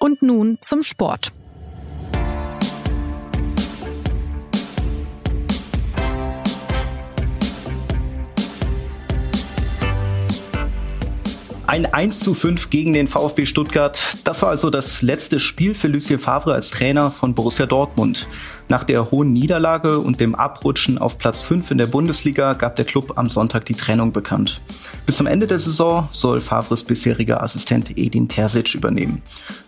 Und nun zum Sport. Ein 1 zu 5 gegen den VfB Stuttgart. Das war also das letzte Spiel für Lucien Favre als Trainer von Borussia Dortmund. Nach der hohen Niederlage und dem Abrutschen auf Platz 5 in der Bundesliga gab der Club am Sonntag die Trennung bekannt. Bis zum Ende der Saison soll Favres bisheriger Assistent Edin Terzic übernehmen.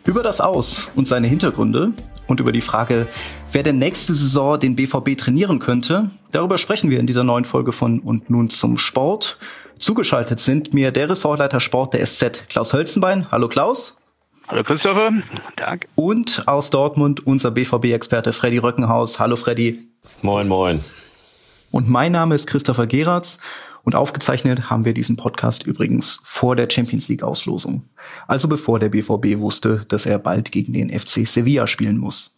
Über das Aus und seine Hintergründe und über die Frage, wer denn nächste Saison den BVB trainieren könnte, darüber sprechen wir in dieser neuen Folge von Und nun zum Sport. Zugeschaltet sind mir der Ressortleiter Sport der SZ, Klaus Hölzenbein. Hallo Klaus. Hallo Christopher. Tag. Und aus Dortmund unser BVB-Experte Freddy Röckenhaus. Hallo Freddy. Moin, moin. Und mein Name ist Christopher Geratz und aufgezeichnet haben wir diesen Podcast übrigens vor der Champions League Auslosung. Also bevor der BVB wusste, dass er bald gegen den FC Sevilla spielen muss.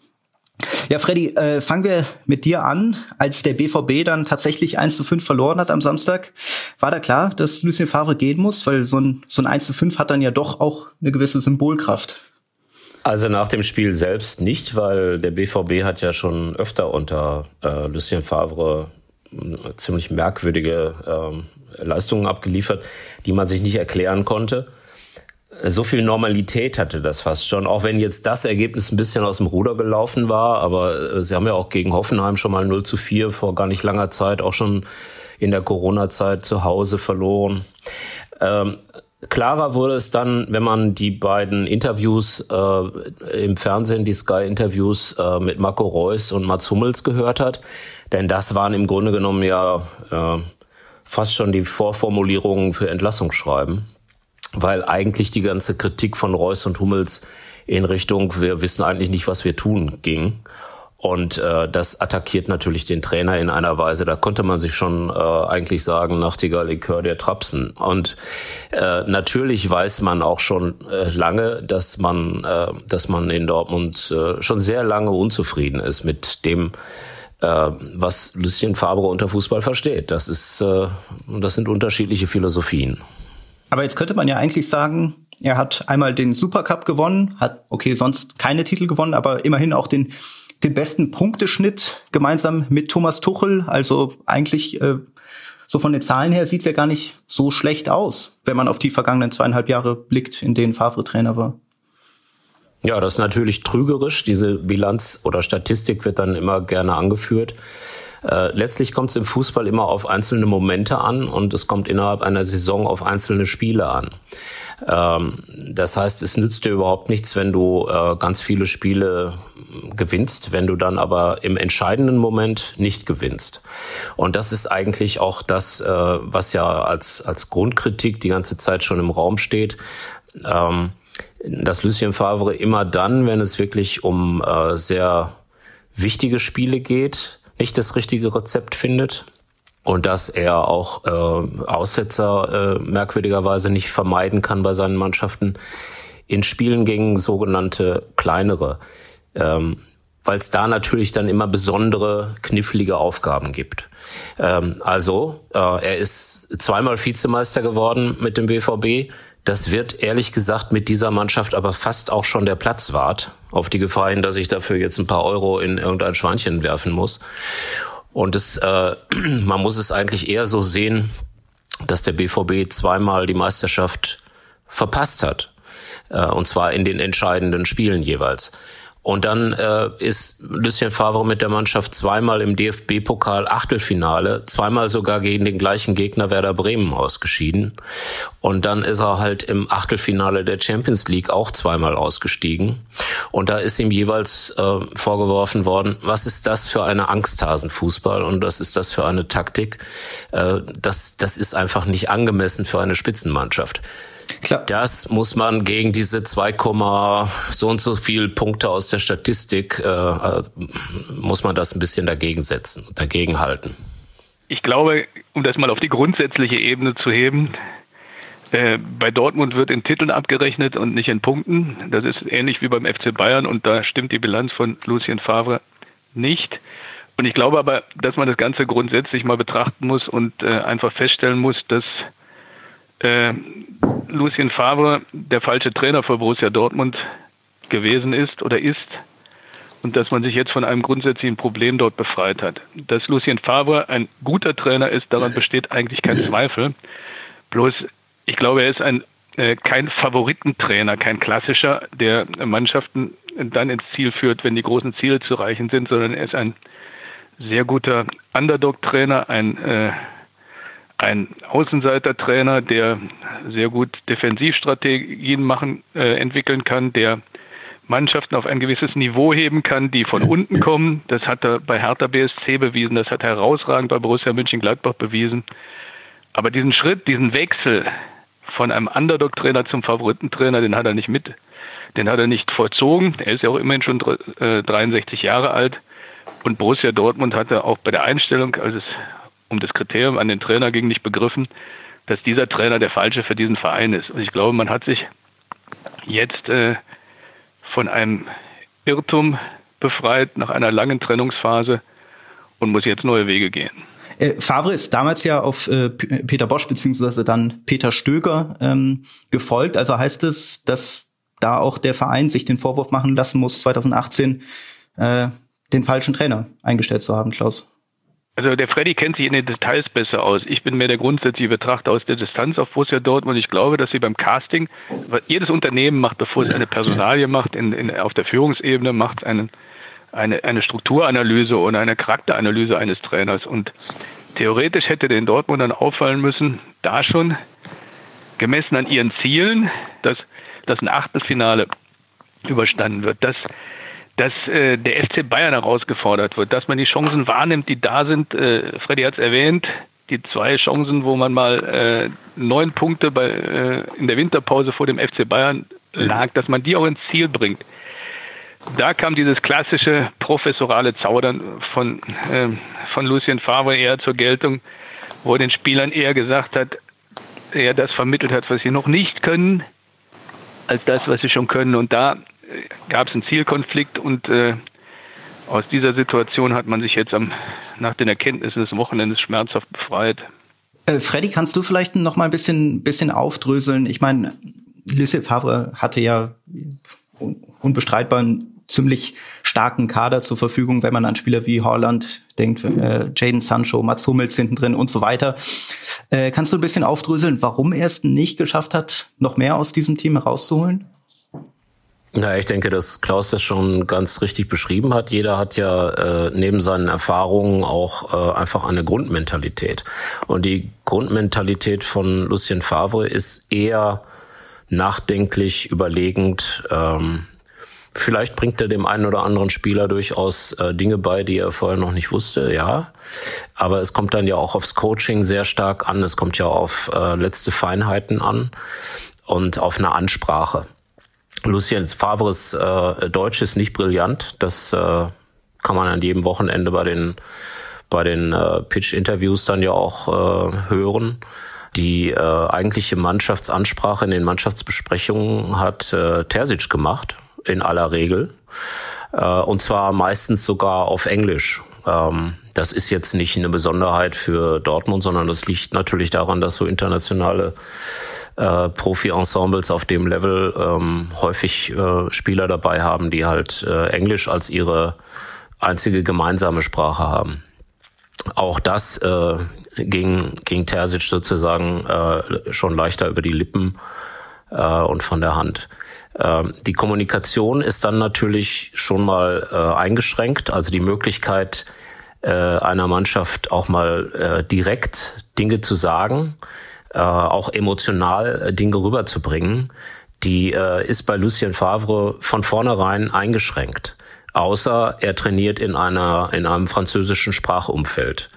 Ja, Freddy, äh, fangen wir mit dir an. Als der BVB dann tatsächlich 1 zu 5 verloren hat am Samstag, war da klar, dass Lucien Favre gehen muss, weil so ein, so ein 1 zu 5 hat dann ja doch auch eine gewisse Symbolkraft. Also nach dem Spiel selbst nicht, weil der BVB hat ja schon öfter unter äh, Lucien Favre äh, ziemlich merkwürdige äh, Leistungen abgeliefert, die man sich nicht erklären konnte. So viel Normalität hatte das fast schon, auch wenn jetzt das Ergebnis ein bisschen aus dem Ruder gelaufen war, aber äh, sie haben ja auch gegen Hoffenheim schon mal 0 zu 4 vor gar nicht langer Zeit, auch schon in der Corona-Zeit zu Hause verloren. Ähm, klarer wurde es dann, wenn man die beiden Interviews äh, im Fernsehen, die Sky-Interviews äh, mit Marco Reus und Mats Hummels gehört hat, denn das waren im Grunde genommen ja äh, fast schon die Vorformulierungen für Entlassungsschreiben weil eigentlich die ganze Kritik von Reus und Hummels in Richtung, wir wissen eigentlich nicht, was wir tun, ging. Und äh, das attackiert natürlich den Trainer in einer Weise, da konnte man sich schon äh, eigentlich sagen, Nachtigall, Likör der Trapsen. Und äh, natürlich weiß man auch schon äh, lange, dass man, äh, dass man in Dortmund äh, schon sehr lange unzufrieden ist mit dem, äh, was Lucien Fabre unter Fußball versteht. Das ist, äh, das sind unterschiedliche Philosophien. Aber jetzt könnte man ja eigentlich sagen, er hat einmal den Supercup gewonnen, hat okay sonst keine Titel gewonnen, aber immerhin auch den den besten Punkteschnitt gemeinsam mit Thomas Tuchel. Also eigentlich äh, so von den Zahlen her sieht's ja gar nicht so schlecht aus, wenn man auf die vergangenen zweieinhalb Jahre blickt, in denen Favre Trainer war. Ja, das ist natürlich trügerisch. Diese Bilanz oder Statistik wird dann immer gerne angeführt. Äh, letztlich kommt es im Fußball immer auf einzelne Momente an und es kommt innerhalb einer Saison auf einzelne Spiele an. Ähm, das heißt, es nützt dir überhaupt nichts, wenn du äh, ganz viele Spiele gewinnst, wenn du dann aber im entscheidenden Moment nicht gewinnst. Und das ist eigentlich auch das, äh, was ja als, als Grundkritik die ganze Zeit schon im Raum steht. Ähm, dass Lucien Favre immer dann, wenn es wirklich um äh, sehr wichtige Spiele geht, nicht das richtige Rezept findet und dass er auch äh, Aussetzer äh, merkwürdigerweise nicht vermeiden kann bei seinen Mannschaften in Spielen gegen sogenannte kleinere, ähm, weil es da natürlich dann immer besondere knifflige Aufgaben gibt. Ähm, also äh, er ist zweimal Vizemeister geworden mit dem BVB. Das wird ehrlich gesagt mit dieser Mannschaft aber fast auch schon der Platzwart, auf die Gefahr hin, dass ich dafür jetzt ein paar Euro in irgendein Schweinchen werfen muss. Und es, äh, man muss es eigentlich eher so sehen, dass der BVB zweimal die Meisterschaft verpasst hat. Äh, und zwar in den entscheidenden Spielen jeweils. Und dann äh, ist Lucien Favre mit der Mannschaft zweimal im DFB-Pokal Achtelfinale, zweimal sogar gegen den gleichen Gegner Werder Bremen ausgeschieden. Und dann ist er halt im Achtelfinale der Champions League auch zweimal ausgestiegen. Und da ist ihm jeweils äh, vorgeworfen worden, was ist das für eine Angsthasenfußball und was ist das für eine Taktik? Äh, das, das ist einfach nicht angemessen für eine Spitzenmannschaft. Klar. Das muss man gegen diese 2, so und so viel Punkte aus der Statistik, äh, äh, muss man das ein bisschen dagegen setzen, dagegen halten. Ich glaube, um das mal auf die grundsätzliche Ebene zu heben, äh, bei Dortmund wird in Titeln abgerechnet und nicht in Punkten. Das ist ähnlich wie beim FC Bayern und da stimmt die Bilanz von Lucien Favre nicht. Und ich glaube aber, dass man das Ganze grundsätzlich mal betrachten muss und äh, einfach feststellen muss, dass äh, Lucien Favre der falsche Trainer für Borussia Dortmund gewesen ist oder ist und dass man sich jetzt von einem grundsätzlichen Problem dort befreit hat. Dass Lucien Favre ein guter Trainer ist, daran besteht eigentlich kein Zweifel. Bloß, ich glaube, er ist ein, äh, kein Favoritentrainer, kein klassischer, der Mannschaften dann ins Ziel führt, wenn die großen Ziele zu erreichen sind, sondern er ist ein sehr guter Underdog-Trainer, ein, äh, ein Außenseiter-Trainer, der sehr gut Defensivstrategien machen, äh, entwickeln kann, der Mannschaften auf ein gewisses Niveau heben kann, die von unten kommen. Das hat er bei Hertha BSC bewiesen, das hat er herausragend bei Borussia Mönchengladbach bewiesen. Aber diesen Schritt, diesen Wechsel von einem Underdog-Trainer zum Favoritentrainer, den hat er nicht mit, den hat er nicht vollzogen. Er ist ja auch immerhin schon 63 äh, Jahre alt. Und Borussia Dortmund hatte auch bei der Einstellung, als es um das Kriterium an den Trainer ging, nicht begriffen, dass dieser Trainer der falsche für diesen Verein ist. Und ich glaube, man hat sich jetzt äh, von einem Irrtum befreit nach einer langen Trennungsphase und muss jetzt neue Wege gehen. Äh, Favre ist damals ja auf äh, Peter Bosch beziehungsweise dann Peter Stöger ähm, gefolgt. Also heißt es, dass da auch der Verein sich den Vorwurf machen lassen muss, 2018 äh, den falschen Trainer eingestellt zu haben, Klaus? Also der Freddy kennt sich in den Details besser aus. Ich bin mehr der grundsätzliche Betrachter aus der Distanz auf Borussia Dortmund. Ich glaube, dass sie beim Casting, was jedes Unternehmen macht, bevor es eine Personalie macht, in, in, auf der Führungsebene macht einen, eine, eine Strukturanalyse oder eine Charakteranalyse eines Trainers. Und theoretisch hätte den Dortmundern auffallen müssen, da schon gemessen an ihren Zielen, dass, dass ein Achtelfinale überstanden wird. Das dass äh, der FC Bayern herausgefordert wird, dass man die Chancen wahrnimmt, die da sind. Äh, Freddy hat es erwähnt, die zwei Chancen, wo man mal äh, neun Punkte bei, äh, in der Winterpause vor dem FC Bayern lag, dass man die auch ins Ziel bringt. Da kam dieses klassische professorale Zaudern von, äh, von Lucien Favre eher zur Geltung, wo er den Spielern eher gesagt hat, er das vermittelt hat, was sie noch nicht können, als das, was sie schon können. Und da gab es einen Zielkonflikt und äh, aus dieser Situation hat man sich jetzt am, nach den Erkenntnissen des Wochenendes schmerzhaft befreit. Äh, Freddy, kannst du vielleicht noch mal ein bisschen, bisschen aufdröseln? Ich meine, Lucien Favre hatte ja unbestreitbar einen ziemlich starken Kader zur Verfügung, wenn man an Spieler wie Holland denkt, äh, Jaden Sancho, Mats Hummels hinten drin und so weiter. Äh, kannst du ein bisschen aufdröseln, warum er es nicht geschafft hat, noch mehr aus diesem Team herauszuholen? Ja, ich denke, dass Klaus das schon ganz richtig beschrieben hat. Jeder hat ja äh, neben seinen Erfahrungen auch äh, einfach eine Grundmentalität. Und die Grundmentalität von Lucien Favre ist eher nachdenklich, überlegend. Ähm, vielleicht bringt er dem einen oder anderen Spieler durchaus äh, Dinge bei, die er vorher noch nicht wusste, ja. Aber es kommt dann ja auch aufs Coaching sehr stark an. Es kommt ja auf äh, letzte Feinheiten an und auf eine Ansprache. Lucien Favres äh, Deutsch ist nicht brillant. Das äh, kann man an jedem Wochenende bei den bei den äh, Pitch-Interviews dann ja auch äh, hören. Die äh, eigentliche Mannschaftsansprache in den Mannschaftsbesprechungen hat äh, Terzic gemacht, in aller Regel. Äh, und zwar meistens sogar auf Englisch. Ähm, das ist jetzt nicht eine Besonderheit für Dortmund, sondern das liegt natürlich daran, dass so internationale äh, Profi-Ensembles auf dem Level ähm, häufig äh, Spieler dabei haben, die halt äh, Englisch als ihre einzige gemeinsame Sprache haben. Auch das äh, ging, ging Terzic sozusagen äh, schon leichter über die Lippen äh, und von der Hand. Äh, die Kommunikation ist dann natürlich schon mal äh, eingeschränkt, also die Möglichkeit äh, einer Mannschaft auch mal äh, direkt Dinge zu sagen äh, auch emotional äh, Dinge rüberzubringen, die äh, ist bei Lucien Favre von vornherein eingeschränkt. Außer er trainiert in einer in einem französischen Sprachumfeld.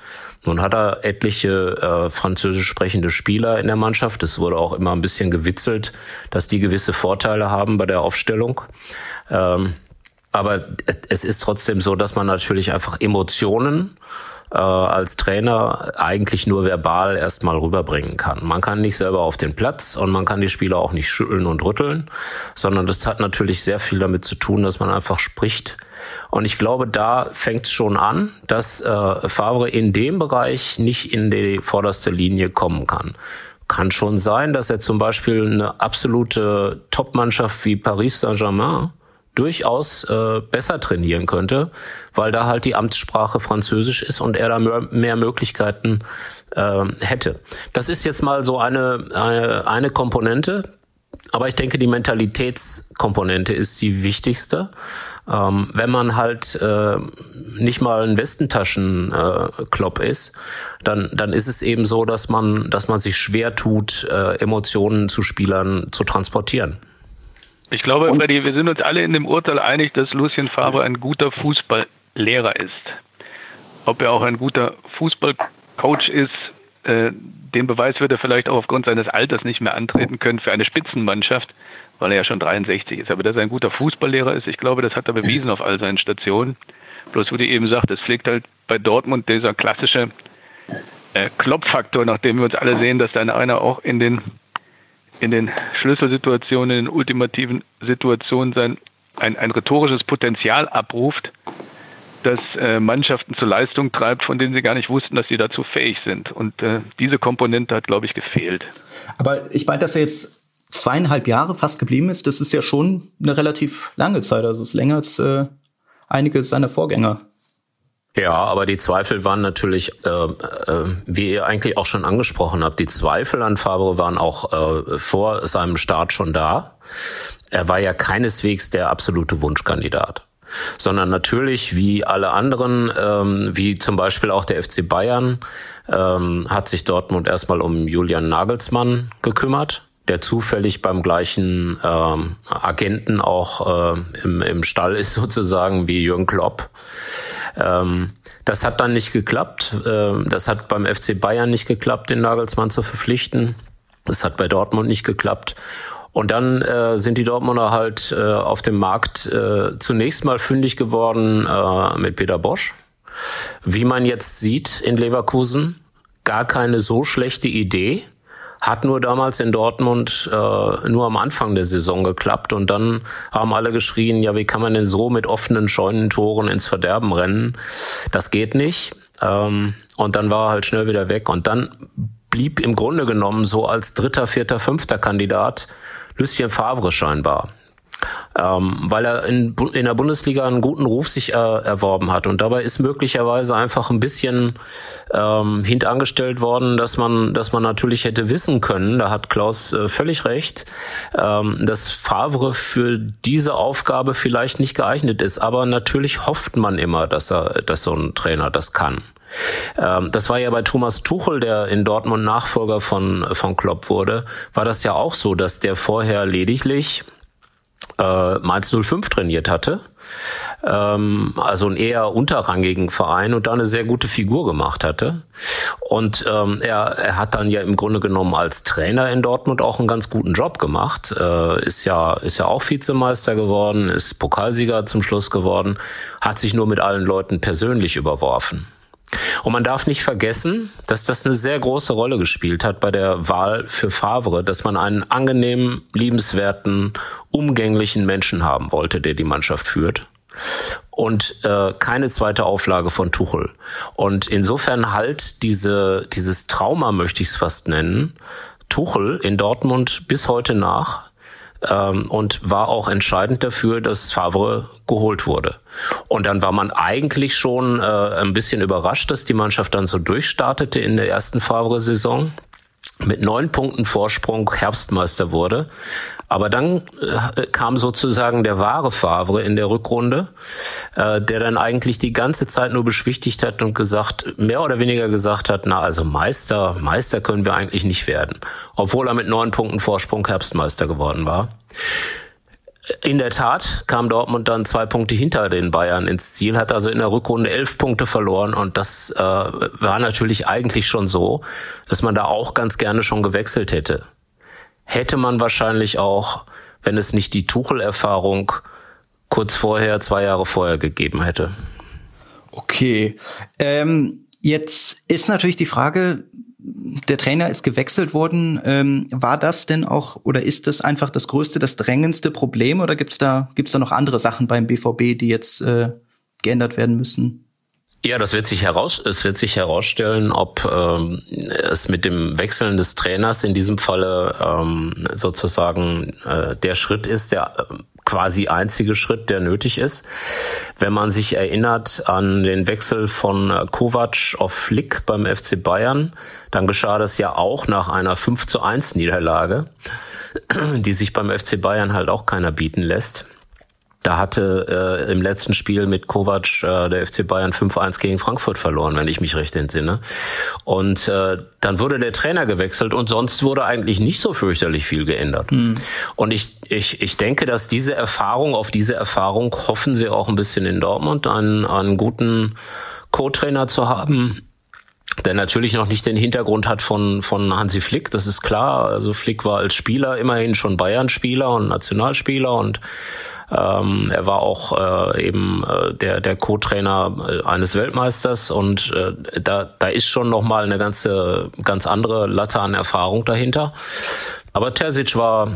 Nun hat er etliche äh, französisch sprechende Spieler in der Mannschaft. Es wurde auch immer ein bisschen gewitzelt, dass die gewisse Vorteile haben bei der Aufstellung. Ähm, aber es ist trotzdem so, dass man natürlich einfach Emotionen äh, als Trainer eigentlich nur verbal erstmal rüberbringen kann. Man kann nicht selber auf den Platz und man kann die Spieler auch nicht schütteln und rütteln, sondern das hat natürlich sehr viel damit zu tun, dass man einfach spricht. Und ich glaube, da fängt es schon an, dass äh, Favre in dem Bereich nicht in die vorderste Linie kommen kann. Kann schon sein, dass er zum Beispiel eine absolute Top-Mannschaft wie Paris Saint-Germain durchaus äh, besser trainieren könnte, weil da halt die Amtssprache Französisch ist und er da mehr, mehr Möglichkeiten äh, hätte. Das ist jetzt mal so eine, eine, eine Komponente. Aber ich denke, die Mentalitätskomponente ist die wichtigste. Ähm, wenn man halt äh, nicht mal ein Westentaschenklopp äh, ist, dann, dann ist es eben so, dass man, dass man sich schwer tut, äh, Emotionen zu Spielern zu transportieren. Ich glaube, Freddy, wir sind uns alle in dem Urteil einig, dass Lucien Favre ein guter Fußballlehrer ist. Ob er auch ein guter Fußballcoach ist, äh, den Beweis wird er vielleicht auch aufgrund seines Alters nicht mehr antreten können für eine Spitzenmannschaft, weil er ja schon 63 ist. Aber dass er ein guter Fußballlehrer ist, ich glaube, das hat er bewiesen auf all seinen Stationen. Bloß, wie du eben sagt, es pflegt halt bei Dortmund dieser klassische äh, Klopffaktor, nachdem wir uns alle sehen, dass dann einer auch in den, in den Schlüsselsituationen, in den ultimativen Situationen sein, ein, ein rhetorisches Potenzial abruft, das äh, Mannschaften zur Leistung treibt, von denen sie gar nicht wussten, dass sie dazu fähig sind. Und äh, diese Komponente hat, glaube ich, gefehlt. Aber ich meine, dass er jetzt zweieinhalb Jahre fast geblieben ist, das ist ja schon eine relativ lange Zeit. Also es ist länger als äh, einige seiner Vorgänger. Ja, aber die Zweifel waren natürlich, äh, äh, wie ihr eigentlich auch schon angesprochen habt, die Zweifel an Favre waren auch äh, vor seinem Start schon da. Er war ja keineswegs der absolute Wunschkandidat sondern natürlich wie alle anderen, ähm, wie zum Beispiel auch der FC Bayern, ähm, hat sich Dortmund erstmal um Julian Nagelsmann gekümmert, der zufällig beim gleichen ähm, Agenten auch äh, im, im Stall ist sozusagen wie Jürgen Klopp. Ähm, das hat dann nicht geklappt. Ähm, das hat beim FC Bayern nicht geklappt, den Nagelsmann zu verpflichten. Das hat bei Dortmund nicht geklappt. Und dann äh, sind die Dortmunder halt äh, auf dem Markt äh, zunächst mal fündig geworden äh, mit Peter Bosch. Wie man jetzt sieht in Leverkusen, gar keine so schlechte Idee. Hat nur damals in Dortmund äh, nur am Anfang der Saison geklappt und dann haben alle geschrien, ja, wie kann man denn so mit offenen Scheunentoren ins Verderben rennen? Das geht nicht. Ähm, und dann war er halt schnell wieder weg und dann blieb im Grunde genommen so als dritter, vierter, fünfter Kandidat Lucien Favre scheinbar. Ähm, weil er in, in der Bundesliga einen guten Ruf sich äh, erworben hat. Und dabei ist möglicherweise einfach ein bisschen ähm, hintangestellt worden, dass man, dass man natürlich hätte wissen können, da hat Klaus äh, völlig recht, ähm, dass Favre für diese Aufgabe vielleicht nicht geeignet ist. Aber natürlich hofft man immer, dass er, dass so ein Trainer das kann. Ähm, das war ja bei Thomas Tuchel, der in Dortmund Nachfolger von, von Klopp wurde, war das ja auch so, dass der vorher lediglich äh, Mainz 05 trainiert hatte. Ähm, also einen eher unterrangigen Verein und da eine sehr gute Figur gemacht hatte. Und ähm, er, er hat dann ja im Grunde genommen als Trainer in Dortmund auch einen ganz guten Job gemacht. Äh, ist ja ist ja auch Vizemeister geworden, ist Pokalsieger zum Schluss geworden, hat sich nur mit allen Leuten persönlich überworfen. Und man darf nicht vergessen, dass das eine sehr große Rolle gespielt hat bei der Wahl für Favre, dass man einen angenehmen, liebenswerten, umgänglichen Menschen haben wollte, der die Mannschaft führt. Und äh, keine zweite Auflage von Tuchel. Und insofern halt diese, dieses Trauma, möchte ich es fast nennen, Tuchel in Dortmund bis heute nach, ähm, und war auch entscheidend dafür, dass Favre geholt wurde. Und dann war man eigentlich schon äh, ein bisschen überrascht, dass die Mannschaft dann so durchstartete in der ersten Favre-Saison mit neun Punkten Vorsprung Herbstmeister wurde. Aber dann äh, kam sozusagen der wahre Favre in der Rückrunde, äh, der dann eigentlich die ganze Zeit nur beschwichtigt hat und gesagt, mehr oder weniger gesagt hat, na also Meister, Meister können wir eigentlich nicht werden. Obwohl er mit neun Punkten Vorsprung Herbstmeister geworden war. In der Tat kam Dortmund dann zwei Punkte hinter den Bayern ins Ziel, hat also in der Rückrunde elf Punkte verloren und das äh, war natürlich eigentlich schon so, dass man da auch ganz gerne schon gewechselt hätte. Hätte man wahrscheinlich auch, wenn es nicht die Tuchel-Erfahrung kurz vorher, zwei Jahre vorher gegeben hätte. Okay. Ähm, jetzt ist natürlich die Frage, der Trainer ist gewechselt worden. Ähm, war das denn auch oder ist das einfach das größte, das drängendste Problem oder gibt's da gibt's da noch andere Sachen beim BVB, die jetzt äh, geändert werden müssen? Ja, das wird sich heraus, es wird sich herausstellen, ob ähm, es mit dem Wechseln des Trainers in diesem Falle ähm, sozusagen äh, der Schritt ist, der äh, quasi einzige Schritt, der nötig ist. Wenn man sich erinnert an den Wechsel von äh, Kovac auf Flick beim FC Bayern, dann geschah das ja auch nach einer 5 zu 1 Niederlage, die sich beim FC Bayern halt auch keiner bieten lässt. Da hatte äh, im letzten Spiel mit Kovac äh, der FC Bayern 5-1 gegen Frankfurt verloren, wenn ich mich recht entsinne. Und äh, dann wurde der Trainer gewechselt und sonst wurde eigentlich nicht so fürchterlich viel geändert. Mhm. Und ich, ich, ich denke, dass diese Erfahrung, auf diese Erfahrung hoffen sie auch ein bisschen in Dortmund, einen, einen guten Co-Trainer zu haben, der natürlich noch nicht den Hintergrund hat von, von Hansi Flick, das ist klar. Also Flick war als Spieler immerhin schon Bayern-Spieler und Nationalspieler und ähm, er war auch äh, eben äh, der, der Co-Trainer äh, eines Weltmeisters und äh, da, da ist schon nochmal eine ganze, ganz andere Latte an Erfahrung dahinter. Aber Terzic war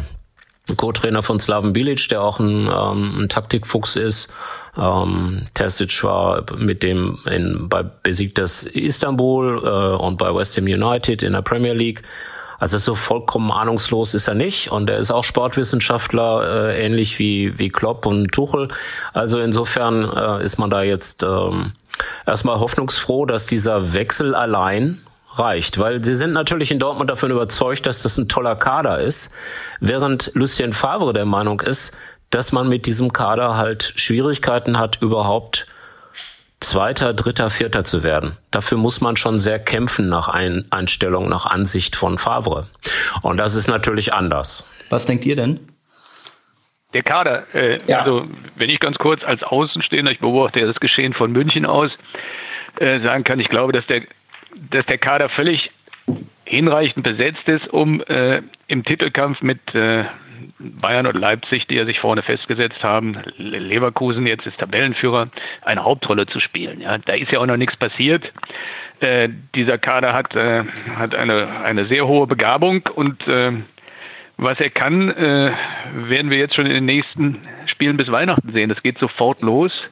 Co-Trainer von Slaven Bilic, der auch ein, ähm, ein Taktikfuchs ist. Ähm, Terzic war mit dem in, bei Besiktas Istanbul äh, und bei West Ham United in der Premier League also so vollkommen ahnungslos ist er nicht. Und er ist auch Sportwissenschaftler, äh, ähnlich wie, wie Klopp und Tuchel. Also insofern äh, ist man da jetzt ähm, erstmal hoffnungsfroh, dass dieser Wechsel allein reicht, weil sie sind natürlich in Dortmund davon überzeugt, dass das ein toller Kader ist, während Lucien Favre der Meinung ist, dass man mit diesem Kader halt Schwierigkeiten hat, überhaupt Zweiter, Dritter, Vierter zu werden. Dafür muss man schon sehr kämpfen nach Ein Einstellung, nach Ansicht von Favre. Und das ist natürlich anders. Was denkt ihr denn? Der Kader, äh, ja. also wenn ich ganz kurz als Außenstehender, ich beobachte ja das Geschehen von München aus, äh, sagen kann, ich glaube, dass der, dass der Kader völlig hinreichend besetzt ist, um äh, im Titelkampf mit, äh, Bayern und Leipzig, die ja sich vorne festgesetzt haben, Leverkusen jetzt ist Tabellenführer, eine Hauptrolle zu spielen. Ja, da ist ja auch noch nichts passiert. Äh, dieser Kader hat, äh, hat eine, eine sehr hohe Begabung und äh, was er kann, äh, werden wir jetzt schon in den nächsten Spielen bis Weihnachten sehen. Das geht sofort los.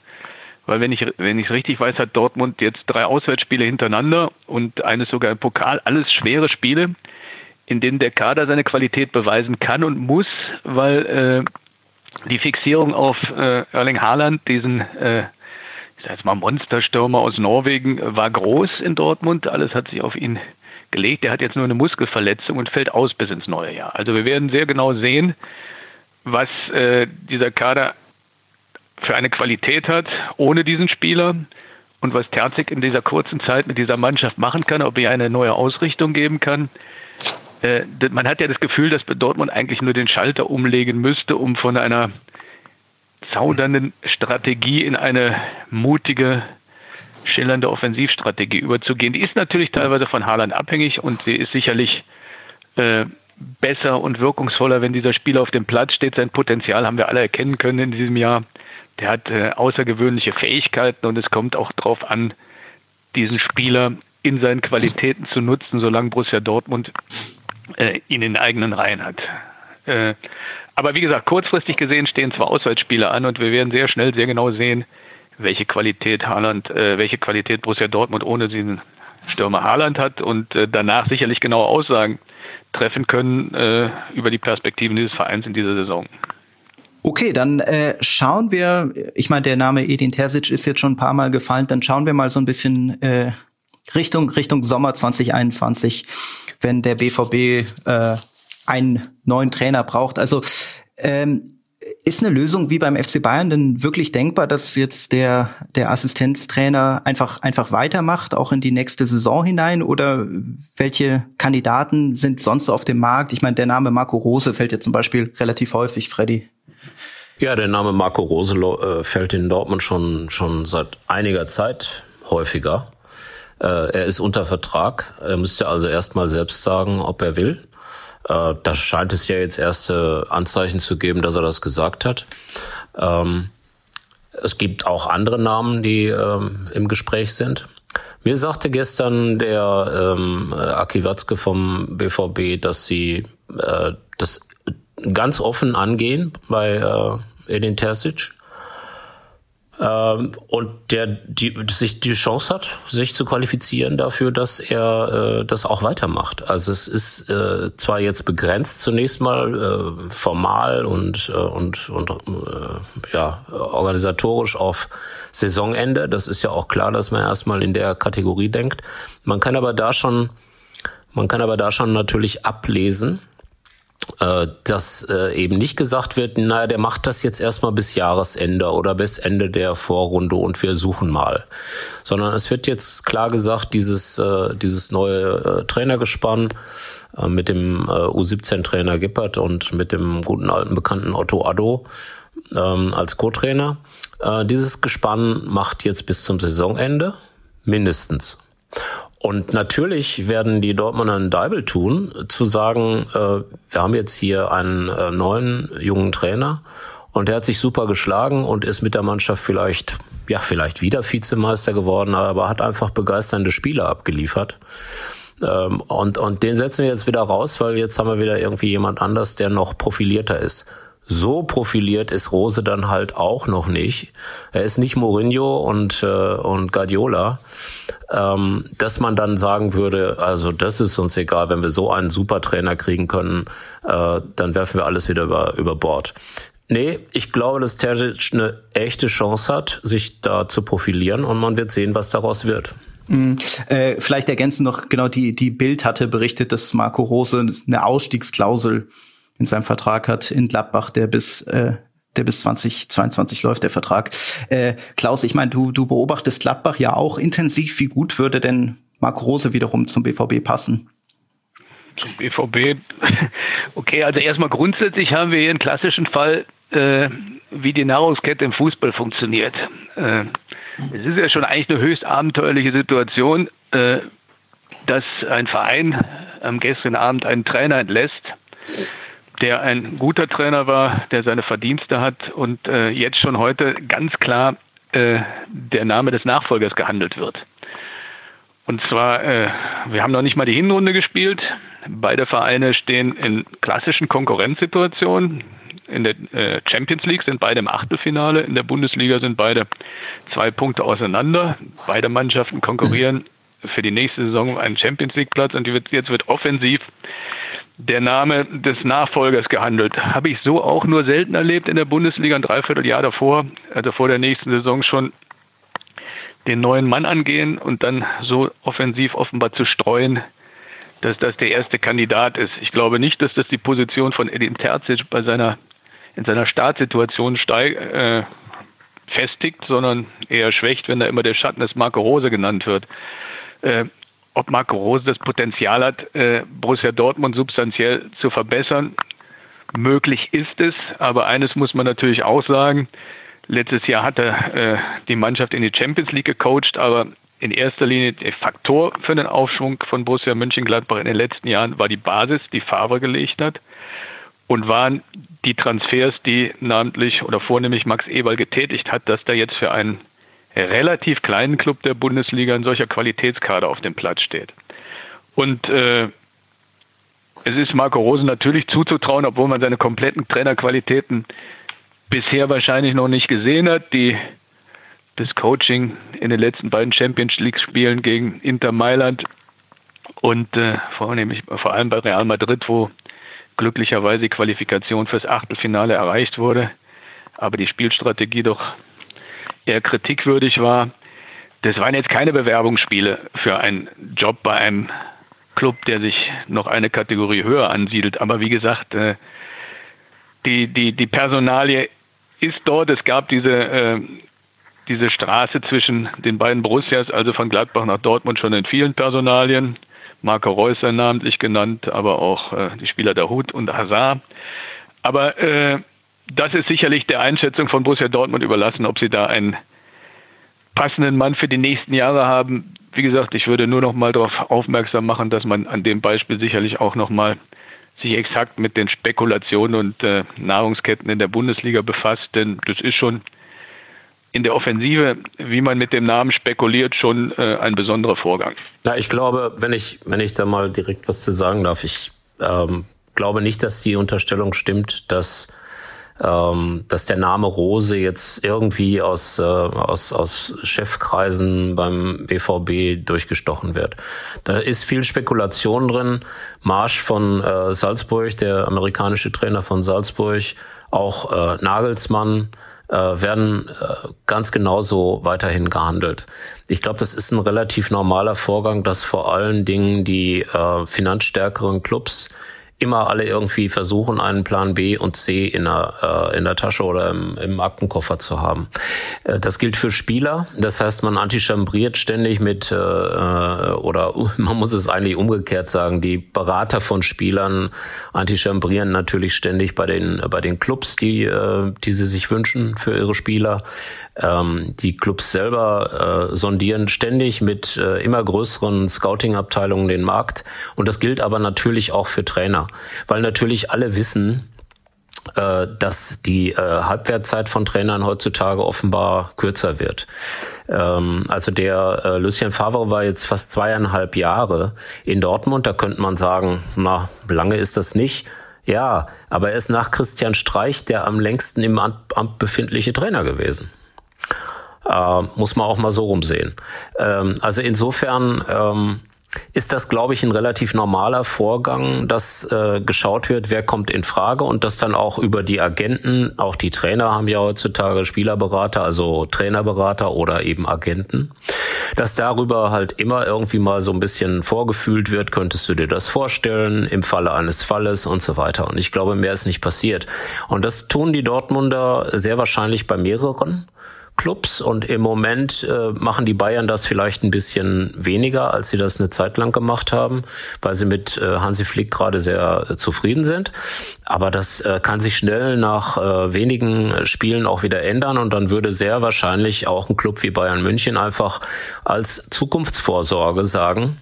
Weil wenn ich wenn ich richtig weiß, hat Dortmund jetzt drei Auswärtsspiele hintereinander und eines sogar im Pokal, alles schwere Spiele in denen der Kader seine Qualität beweisen kann und muss, weil äh, die Fixierung auf äh, Erling Haaland, diesen äh, ich sag jetzt mal Monsterstürmer aus Norwegen, war groß in Dortmund. Alles hat sich auf ihn gelegt. Er hat jetzt nur eine Muskelverletzung und fällt aus bis ins neue Jahr. Also wir werden sehr genau sehen, was äh, dieser Kader für eine Qualität hat ohne diesen Spieler und was Terzig in dieser kurzen Zeit mit dieser Mannschaft machen kann, ob er eine neue Ausrichtung geben kann. Äh, man hat ja das Gefühl, dass Dortmund eigentlich nur den Schalter umlegen müsste, um von einer zaudernden Strategie in eine mutige, schillernde Offensivstrategie überzugehen. Die ist natürlich teilweise von Haaland abhängig und sie ist sicherlich äh, besser und wirkungsvoller, wenn dieser Spieler auf dem Platz steht. Sein Potenzial haben wir alle erkennen können in diesem Jahr. Der hat äh, außergewöhnliche Fähigkeiten und es kommt auch darauf an, diesen Spieler in seinen Qualitäten zu nutzen, solange Borussia Dortmund äh, in den eigenen Reihen hat. Äh, aber wie gesagt, kurzfristig gesehen stehen zwei Auswärtsspiele an und wir werden sehr schnell sehr genau sehen, welche Qualität Haaland, äh, welche Qualität Borussia Dortmund ohne diesen Stürmer Haaland hat und äh, danach sicherlich genaue Aussagen treffen können äh, über die Perspektiven dieses Vereins in dieser Saison. Okay, dann äh, schauen wir, ich meine, der Name Edin Terzic ist jetzt schon ein paar Mal gefallen, dann schauen wir mal so ein bisschen äh, Richtung, Richtung Sommer 2021 wenn der BVB äh, einen neuen Trainer braucht. Also ähm, ist eine Lösung wie beim FC Bayern denn wirklich denkbar, dass jetzt der, der Assistenztrainer einfach, einfach weitermacht, auch in die nächste Saison hinein? Oder welche Kandidaten sind sonst auf dem Markt? Ich meine, der Name Marco Rose fällt jetzt zum Beispiel relativ häufig, Freddy. Ja, der Name Marco Rose äh, fällt in Dortmund schon, schon seit einiger Zeit häufiger. Äh, er ist unter Vertrag. Er müsste also erstmal selbst sagen, ob er will. Äh, da scheint es ja jetzt erste Anzeichen zu geben, dass er das gesagt hat. Ähm, es gibt auch andere Namen, die ähm, im Gespräch sind. Mir sagte gestern der ähm, Aki Watzke vom BVB, dass sie äh, das ganz offen angehen bei äh, Edin Terzic ähm, und der die, sich die Chance hat, sich zu qualifizieren dafür, dass er äh, das auch weitermacht. Also es ist äh, zwar jetzt begrenzt zunächst mal äh, formal und äh, und und äh, ja organisatorisch auf Saisonende. Das ist ja auch klar, dass man erstmal in der Kategorie denkt. Man kann aber da schon man kann aber da schon natürlich ablesen, äh, dass äh, eben nicht gesagt wird, naja, der macht das jetzt erstmal bis Jahresende oder bis Ende der Vorrunde und wir suchen mal. Sondern es wird jetzt klar gesagt, dieses, äh, dieses neue Trainergespann mit dem U17-Trainer Gippert und mit dem guten alten Bekannten Otto Addo ähm, als Co-Trainer. dieses Gespann macht jetzt bis zum Saisonende mindestens. Und natürlich werden die Dortmunder einen Deibel tun, zu sagen, äh, wir haben jetzt hier einen äh, neuen jungen Trainer und der hat sich super geschlagen und ist mit der Mannschaft vielleicht, ja, vielleicht wieder Vizemeister geworden, aber hat einfach begeisternde Spiele abgeliefert. Ähm, und, und den setzen wir jetzt wieder raus, weil jetzt haben wir wieder irgendwie jemand anders, der noch profilierter ist so profiliert ist Rose dann halt auch noch nicht. Er ist nicht Mourinho und, äh, und Guardiola, ähm, dass man dann sagen würde, also das ist uns egal, wenn wir so einen Supertrainer kriegen können, äh, dann werfen wir alles wieder über, über Bord. Nee, ich glaube, dass Terzic eine echte Chance hat, sich da zu profilieren und man wird sehen, was daraus wird. Mhm. Äh, vielleicht ergänzen noch, genau, die, die Bild hatte berichtet, dass Marco Rose eine Ausstiegsklausel in seinem Vertrag hat in Gladbach, der bis äh, der bis 2022 läuft, der Vertrag. Äh, Klaus, ich meine, du, du beobachtest Gladbach ja auch intensiv. Wie gut würde denn Marc Rose wiederum zum BVB passen? Zum BVB, okay, also erstmal grundsätzlich haben wir hier einen klassischen Fall, äh, wie die Nahrungskette im Fußball funktioniert. Äh, es ist ja schon eigentlich eine höchst abenteuerliche Situation, äh, dass ein Verein am gestrigen Abend einen Trainer entlässt, der ein guter Trainer war, der seine Verdienste hat und äh, jetzt schon heute ganz klar äh, der Name des Nachfolgers gehandelt wird. Und zwar, äh, wir haben noch nicht mal die Hinrunde gespielt. Beide Vereine stehen in klassischen Konkurrenzsituationen. In der äh, Champions League sind beide im Achtelfinale, in der Bundesliga sind beide zwei Punkte auseinander. Beide Mannschaften konkurrieren für die nächste Saison um einen Champions League Platz und jetzt wird offensiv der Name des Nachfolgers gehandelt. Habe ich so auch nur selten erlebt in der Bundesliga, ein Dreivierteljahr davor, also vor der nächsten Saison schon den neuen Mann angehen und dann so offensiv offenbar zu streuen, dass das der erste Kandidat ist. Ich glaube nicht, dass das die Position von Edin Terzic bei seiner, in seiner Startsituation steig, äh, festigt, sondern eher schwächt, wenn da immer der Schatten des Marco Rose genannt wird. Äh, ob Marco Rose das Potenzial hat, äh, Borussia Dortmund substanziell zu verbessern. Möglich ist es, aber eines muss man natürlich auch sagen. Letztes Jahr hat er äh, die Mannschaft in die Champions League gecoacht, aber in erster Linie der Faktor für den Aufschwung von Borussia Mönchengladbach in den letzten Jahren war die Basis, die Favre gelegt hat und waren die Transfers, die namentlich oder vornehmlich Max Eberl getätigt hat, dass da jetzt für einen relativ kleinen Club der Bundesliga ein solcher Qualitätskader auf dem Platz steht. Und äh, es ist Marco Rose natürlich zuzutrauen, obwohl man seine kompletten Trainerqualitäten bisher wahrscheinlich noch nicht gesehen hat. Die, das Coaching in den letzten beiden Champions League-Spielen gegen Inter Mailand und äh, vornehmlich, vor allem bei Real Madrid, wo glücklicherweise die Qualifikation fürs Achtelfinale erreicht wurde, aber die Spielstrategie doch eher kritikwürdig war. Das waren jetzt keine Bewerbungsspiele für einen Job bei einem Club, der sich noch eine Kategorie höher ansiedelt. Aber wie gesagt, äh, die, die, die Personalie ist dort. Es gab diese, äh, diese Straße zwischen den beiden Borussias, also von Gladbach nach Dortmund, schon in vielen Personalien. Marco Reus namentlich genannt, aber auch äh, die Spieler der Hut und Hazard. Aber das ist sicherlich der Einschätzung von Borussia Dortmund überlassen, ob sie da einen passenden Mann für die nächsten Jahre haben. Wie gesagt, ich würde nur noch mal darauf aufmerksam machen, dass man an dem Beispiel sicherlich auch noch mal sich exakt mit den Spekulationen und äh, Nahrungsketten in der Bundesliga befasst, denn das ist schon in der Offensive, wie man mit dem Namen spekuliert, schon äh, ein besonderer Vorgang. Na, ich glaube, wenn ich, wenn ich da mal direkt was zu sagen darf, ich ähm, glaube nicht, dass die Unterstellung stimmt, dass ähm, dass der Name Rose jetzt irgendwie aus, äh, aus, aus Chefkreisen beim BVB durchgestochen wird. Da ist viel Spekulation drin. Marsch von äh, Salzburg, der amerikanische Trainer von Salzburg, auch äh, Nagelsmann, äh, werden äh, ganz genauso weiterhin gehandelt. Ich glaube, das ist ein relativ normaler Vorgang, dass vor allen Dingen die äh, finanzstärkeren Clubs immer alle irgendwie versuchen, einen Plan B und C in der, äh, in der Tasche oder im, im Aktenkoffer zu haben. Äh, das gilt für Spieler. Das heißt, man antichambriert ständig mit, äh, äh oder man muss es eigentlich umgekehrt sagen, die Berater von Spielern antichambrieren natürlich ständig bei den, bei den Clubs, die, äh, die sie sich wünschen für ihre Spieler. Ähm, die Clubs selber äh, sondieren ständig mit äh, immer größeren Scouting-Abteilungen den Markt. Und das gilt aber natürlich auch für Trainer weil natürlich alle wissen, äh, dass die äh, Halbwertzeit von Trainern heutzutage offenbar kürzer wird. Ähm, also der äh, Lucien Favre war jetzt fast zweieinhalb Jahre in Dortmund. Da könnte man sagen, na, lange ist das nicht. Ja, aber er ist nach Christian Streich der am längsten im Amt befindliche Trainer gewesen. Äh, muss man auch mal so rumsehen. Ähm, also insofern ähm, ist das, glaube ich, ein relativ normaler Vorgang, dass äh, geschaut wird, wer kommt in Frage und dass dann auch über die Agenten, auch die Trainer haben ja heutzutage Spielerberater, also Trainerberater oder eben Agenten, dass darüber halt immer irgendwie mal so ein bisschen vorgefühlt wird, könntest du dir das vorstellen, im Falle eines Falles und so weiter. Und ich glaube, mehr ist nicht passiert. Und das tun die Dortmunder sehr wahrscheinlich bei mehreren. Clubs und im Moment äh, machen die Bayern das vielleicht ein bisschen weniger, als sie das eine Zeit lang gemacht haben, weil sie mit äh, Hansi Flick gerade sehr äh, zufrieden sind. Aber das äh, kann sich schnell nach äh, wenigen Spielen auch wieder ändern und dann würde sehr wahrscheinlich auch ein Club wie Bayern München einfach als Zukunftsvorsorge sagen,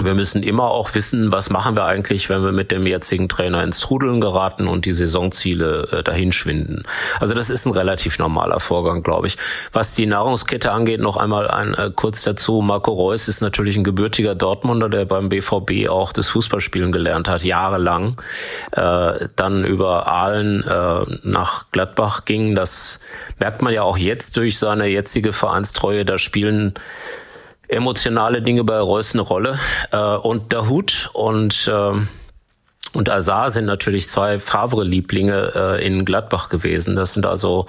wir müssen immer auch wissen, was machen wir eigentlich, wenn wir mit dem jetzigen Trainer ins Trudeln geraten und die Saisonziele äh, dahinschwinden. Also das ist ein relativ normaler Vorgang, glaube ich. Was die Nahrungskette angeht, noch einmal ein, äh, kurz dazu. Marco Reus ist natürlich ein gebürtiger Dortmunder, der beim BVB auch das Fußballspielen gelernt hat, jahrelang. Äh, dann über Aalen äh, nach Gladbach ging. Das merkt man ja auch jetzt durch seine jetzige Vereinstreue. Da spielen emotionale Dinge bei Reus eine Rolle. Äh, und der Hut und äh, und Azar sind natürlich zwei Favre-Lieblinge äh, in Gladbach gewesen. Das sind also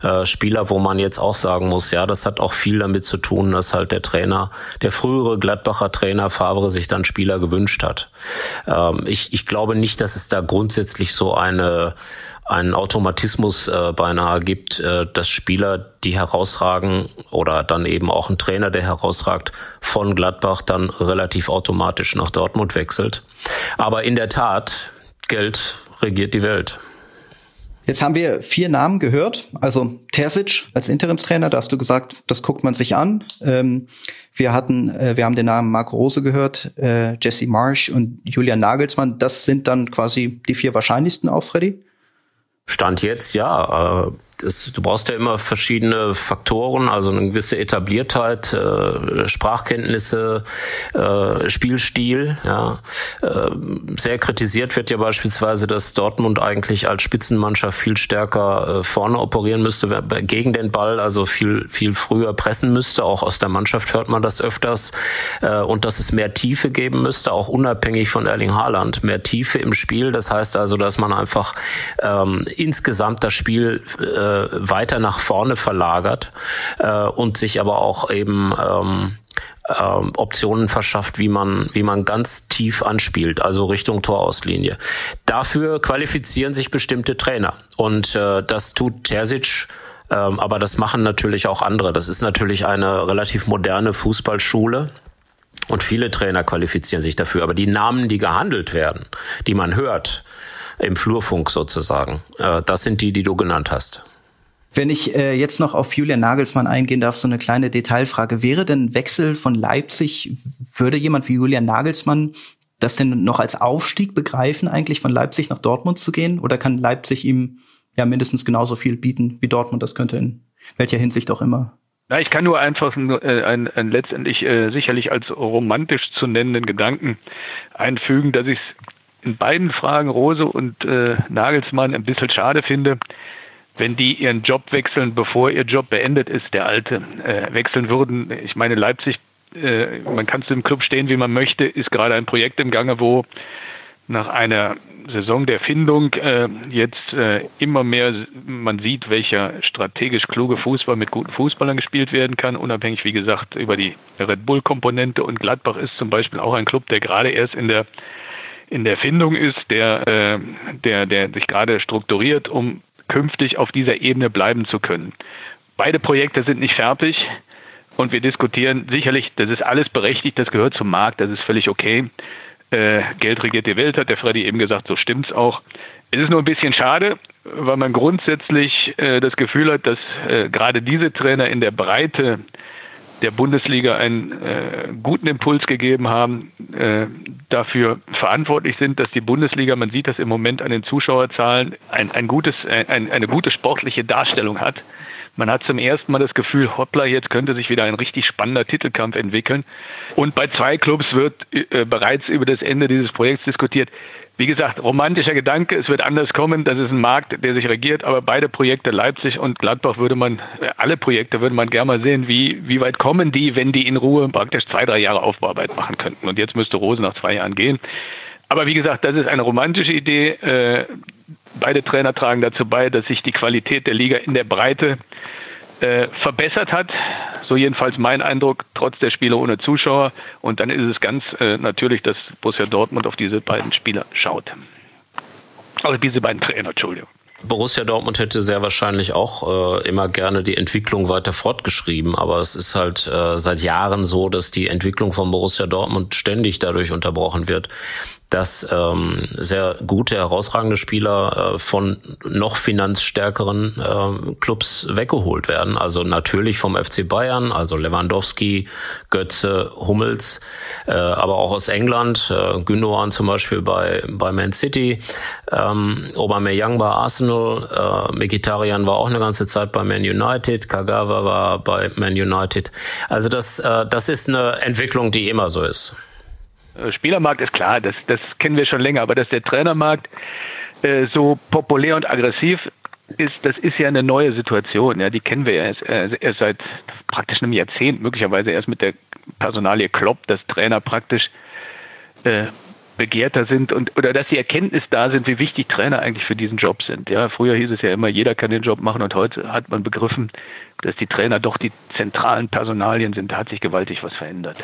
äh, Spieler, wo man jetzt auch sagen muss, ja, das hat auch viel damit zu tun, dass halt der Trainer, der frühere Gladbacher Trainer Favre sich dann Spieler gewünscht hat. Ähm, ich, ich glaube nicht, dass es da grundsätzlich so eine einen Automatismus äh, beinahe gibt, äh, dass Spieler, die herausragen oder dann eben auch ein Trainer, der herausragt, von Gladbach dann relativ automatisch nach Dortmund wechselt. Aber in der Tat, Geld regiert die Welt. Jetzt haben wir vier Namen gehört. Also Terzic als Interimstrainer, da hast du gesagt, das guckt man sich an. Ähm, wir hatten, äh, wir haben den Namen Marco Rose gehört, äh, Jesse Marsch und Julian Nagelsmann. Das sind dann quasi die vier wahrscheinlichsten auch, Freddy? Stand jetzt ja. Äh, das, du brauchst ja immer verschiedene Faktoren, also eine gewisse Etabliertheit, äh, Sprachkenntnisse, äh, Spielstil. Ja. Äh, sehr kritisiert wird ja beispielsweise, dass Dortmund eigentlich als Spitzenmannschaft viel stärker äh, vorne operieren müsste, gegen den Ball, also viel, viel früher pressen müsste. Auch aus der Mannschaft hört man das öfters. Äh, und dass es mehr Tiefe geben müsste, auch unabhängig von Erling Haaland. Mehr Tiefe im Spiel. Das heißt also, dass man einfach ähm, insgesamt das Spiel äh, äh, weiter nach vorne verlagert äh, und sich aber auch eben ähm, ähm, Optionen verschafft, wie man, wie man ganz tief anspielt, also Richtung Torauslinie. Dafür qualifizieren sich bestimmte Trainer. Und äh, das tut Terzic ähm, aber das machen natürlich auch andere. Das ist natürlich eine relativ moderne Fußballschule. Und viele Trainer qualifizieren sich dafür. Aber die Namen, die gehandelt werden, die man hört, im Flurfunk sozusagen, äh, das sind die, die du genannt hast. Wenn ich äh, jetzt noch auf Julian Nagelsmann eingehen darf, so eine kleine Detailfrage. Wäre denn Wechsel von Leipzig, würde jemand wie Julian Nagelsmann das denn noch als Aufstieg begreifen, eigentlich von Leipzig nach Dortmund zu gehen? Oder kann Leipzig ihm ja mindestens genauso viel bieten, wie Dortmund das könnte, in welcher Hinsicht auch immer? Na, ich kann nur einfach äh, einen, einen letztendlich äh, sicherlich als romantisch zu nennenden Gedanken einfügen, dass ich in beiden Fragen Rose und äh, Nagelsmann ein bisschen schade finde, wenn die ihren Job wechseln, bevor ihr Job beendet ist, der alte, äh, wechseln würden. Ich meine, Leipzig, äh, man kann zu dem Club stehen, wie man möchte, ist gerade ein Projekt im Gange, wo nach einer Saison der Findung äh, jetzt äh, immer mehr man sieht, welcher strategisch kluge Fußball mit guten Fußballern gespielt werden kann, unabhängig, wie gesagt, über die Red Bull-Komponente. Und Gladbach ist zum Beispiel auch ein Club, der gerade erst in der in der Findung ist, der, äh, der, der sich gerade strukturiert, um künftig auf dieser Ebene bleiben zu können. Beide Projekte sind nicht fertig und wir diskutieren sicherlich, das ist alles berechtigt, das gehört zum Markt, das ist völlig okay. Äh, Geld regiert die Welt, hat der Freddy eben gesagt, so stimmt's auch. Es ist nur ein bisschen schade, weil man grundsätzlich äh, das Gefühl hat, dass äh, gerade diese Trainer in der Breite der Bundesliga einen äh, guten Impuls gegeben haben, äh, dafür verantwortlich sind, dass die Bundesliga, man sieht das im Moment an den Zuschauerzahlen, ein, ein gutes, ein, eine gute sportliche Darstellung hat. Man hat zum ersten Mal das Gefühl, hoppla, jetzt könnte sich wieder ein richtig spannender Titelkampf entwickeln. Und bei zwei Clubs wird äh, bereits über das Ende dieses Projekts diskutiert. Wie gesagt, romantischer Gedanke, es wird anders kommen. Das ist ein Markt, der sich regiert, aber beide Projekte, Leipzig und Gladbach, würde man, äh, alle Projekte würde man gerne mal sehen, wie, wie weit kommen die, wenn die in Ruhe praktisch zwei, drei Jahre Aufbauarbeit machen könnten. Und jetzt müsste Rose nach zwei Jahren gehen. Aber wie gesagt, das ist eine romantische Idee. Äh, beide Trainer tragen dazu bei, dass sich die Qualität der Liga in der Breite verbessert hat. So jedenfalls mein Eindruck, trotz der Spiele ohne Zuschauer. Und dann ist es ganz äh, natürlich, dass Borussia Dortmund auf diese beiden Spieler schaut. Also diese beiden Trainer, Entschuldigung. Borussia Dortmund hätte sehr wahrscheinlich auch äh, immer gerne die Entwicklung weiter fortgeschrieben, aber es ist halt äh, seit Jahren so, dass die Entwicklung von Borussia Dortmund ständig dadurch unterbrochen wird, dass ähm, sehr gute, herausragende Spieler äh, von noch finanzstärkeren äh, Clubs weggeholt werden. Also natürlich vom FC Bayern, also Lewandowski, Götze, Hummels, äh, aber auch aus England, äh, Gündogan zum Beispiel bei, bei Man City, ähm, Aubameyang bei Arsenal, äh, Mkhitaryan war auch eine ganze Zeit bei Man United, Kagawa war bei Man United. Also das, äh, das ist eine Entwicklung, die immer so ist. Äh, Spielermarkt ist klar, das, das kennen wir schon länger, aber dass der Trainermarkt äh, so populär und aggressiv ist, das ist ja eine neue Situation. Ja, die kennen wir erst, äh, erst seit praktisch einem Jahrzehnt, möglicherweise erst mit der Personalie Klopp, dass Trainer praktisch äh, begehrter sind und oder dass die Erkenntnis da sind, wie wichtig Trainer eigentlich für diesen Job sind. Ja, früher hieß es ja immer, jeder kann den Job machen und heute hat man begriffen, dass die Trainer doch die zentralen Personalien sind. Da hat sich gewaltig was verändert.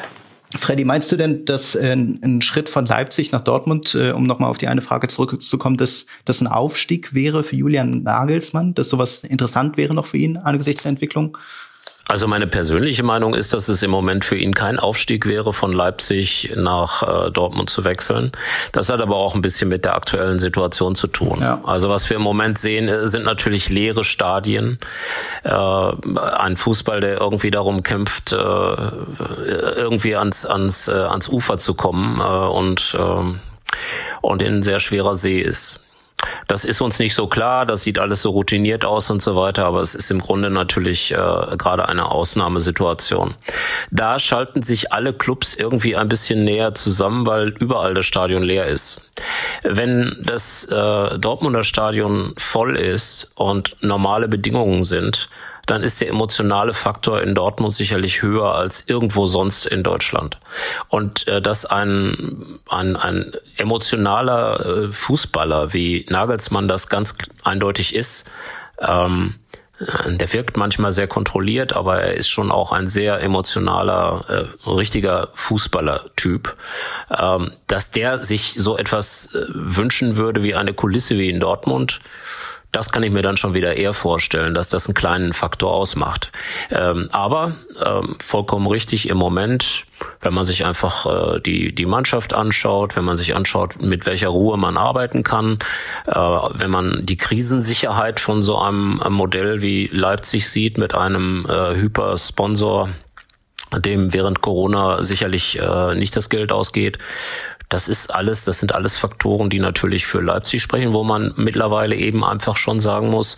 Freddy, meinst du denn, dass äh, ein Schritt von Leipzig nach Dortmund, äh, um nochmal auf die eine Frage zurückzukommen, dass das ein Aufstieg wäre für Julian Nagelsmann, dass sowas interessant wäre noch für ihn angesichts der Entwicklung? Also meine persönliche Meinung ist, dass es im Moment für ihn kein Aufstieg wäre, von Leipzig nach äh, Dortmund zu wechseln. Das hat aber auch ein bisschen mit der aktuellen Situation zu tun. Ja. Also was wir im Moment sehen, äh, sind natürlich leere Stadien. Äh, ein Fußball, der irgendwie darum kämpft, äh, irgendwie ans, ans, äh, ans Ufer zu kommen äh, und, äh, und in sehr schwerer See ist. Das ist uns nicht so klar, das sieht alles so routiniert aus und so weiter, aber es ist im Grunde natürlich äh, gerade eine Ausnahmesituation. Da schalten sich alle Clubs irgendwie ein bisschen näher zusammen, weil überall das Stadion leer ist. Wenn das äh, Dortmunder Stadion voll ist und normale Bedingungen sind, dann ist der emotionale Faktor in Dortmund sicherlich höher als irgendwo sonst in Deutschland. Und äh, dass ein, ein, ein emotionaler äh, Fußballer wie Nagelsmann das ganz eindeutig ist, ähm, der wirkt manchmal sehr kontrolliert, aber er ist schon auch ein sehr emotionaler, äh, richtiger Fußballertyp. Ähm, dass der sich so etwas äh, wünschen würde wie eine Kulisse wie in Dortmund, das kann ich mir dann schon wieder eher vorstellen, dass das einen kleinen Faktor ausmacht. Ähm, aber ähm, vollkommen richtig im Moment, wenn man sich einfach äh, die, die Mannschaft anschaut, wenn man sich anschaut, mit welcher Ruhe man arbeiten kann, äh, wenn man die Krisensicherheit von so einem, einem Modell wie Leipzig sieht mit einem äh, Hypersponsor, dem während Corona sicherlich äh, nicht das Geld ausgeht, das ist alles, das sind alles Faktoren, die natürlich für Leipzig sprechen, wo man mittlerweile eben einfach schon sagen muss,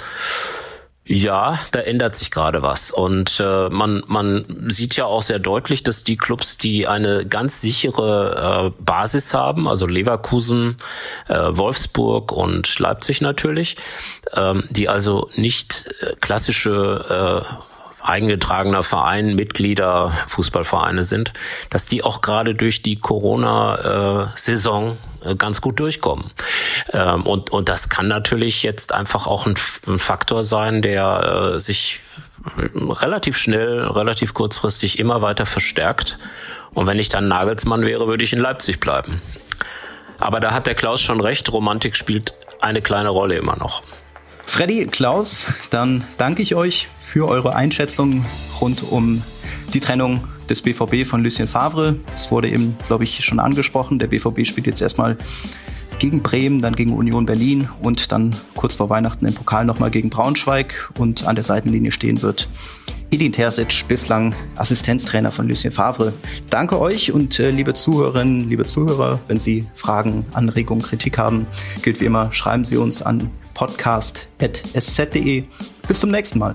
Ja, da ändert sich gerade was. Und äh, man, man sieht ja auch sehr deutlich, dass die Clubs, die eine ganz sichere äh, Basis haben, also Leverkusen, äh, Wolfsburg und Leipzig natürlich, ähm, die also nicht äh, klassische äh, eingetragener Verein, Mitglieder, Fußballvereine sind, dass die auch gerade durch die Corona-Saison äh, ganz gut durchkommen. Ähm, und, und das kann natürlich jetzt einfach auch ein, Faktor sein, der äh, sich relativ schnell, relativ kurzfristig immer weiter verstärkt. Und wenn ich dann Nagelsmann wäre, würde ich in Leipzig bleiben. Aber da hat der Klaus schon recht, Romantik spielt eine kleine Rolle immer noch. Freddy, Klaus, dann danke ich euch für eure Einschätzung rund um die Trennung des BVB von Lucien Favre. Es wurde eben, glaube ich, schon angesprochen. Der BVB spielt jetzt erstmal gegen Bremen, dann gegen Union Berlin und dann kurz vor Weihnachten im Pokal nochmal gegen Braunschweig und an der Seitenlinie stehen wird Edin Terzic, bislang Assistenztrainer von Lucien Favre. Danke euch und äh, liebe Zuhörerinnen, liebe Zuhörer, wenn Sie Fragen, Anregungen, Kritik haben, gilt wie immer, schreiben Sie uns an podcast.sz.de. Bis zum nächsten Mal.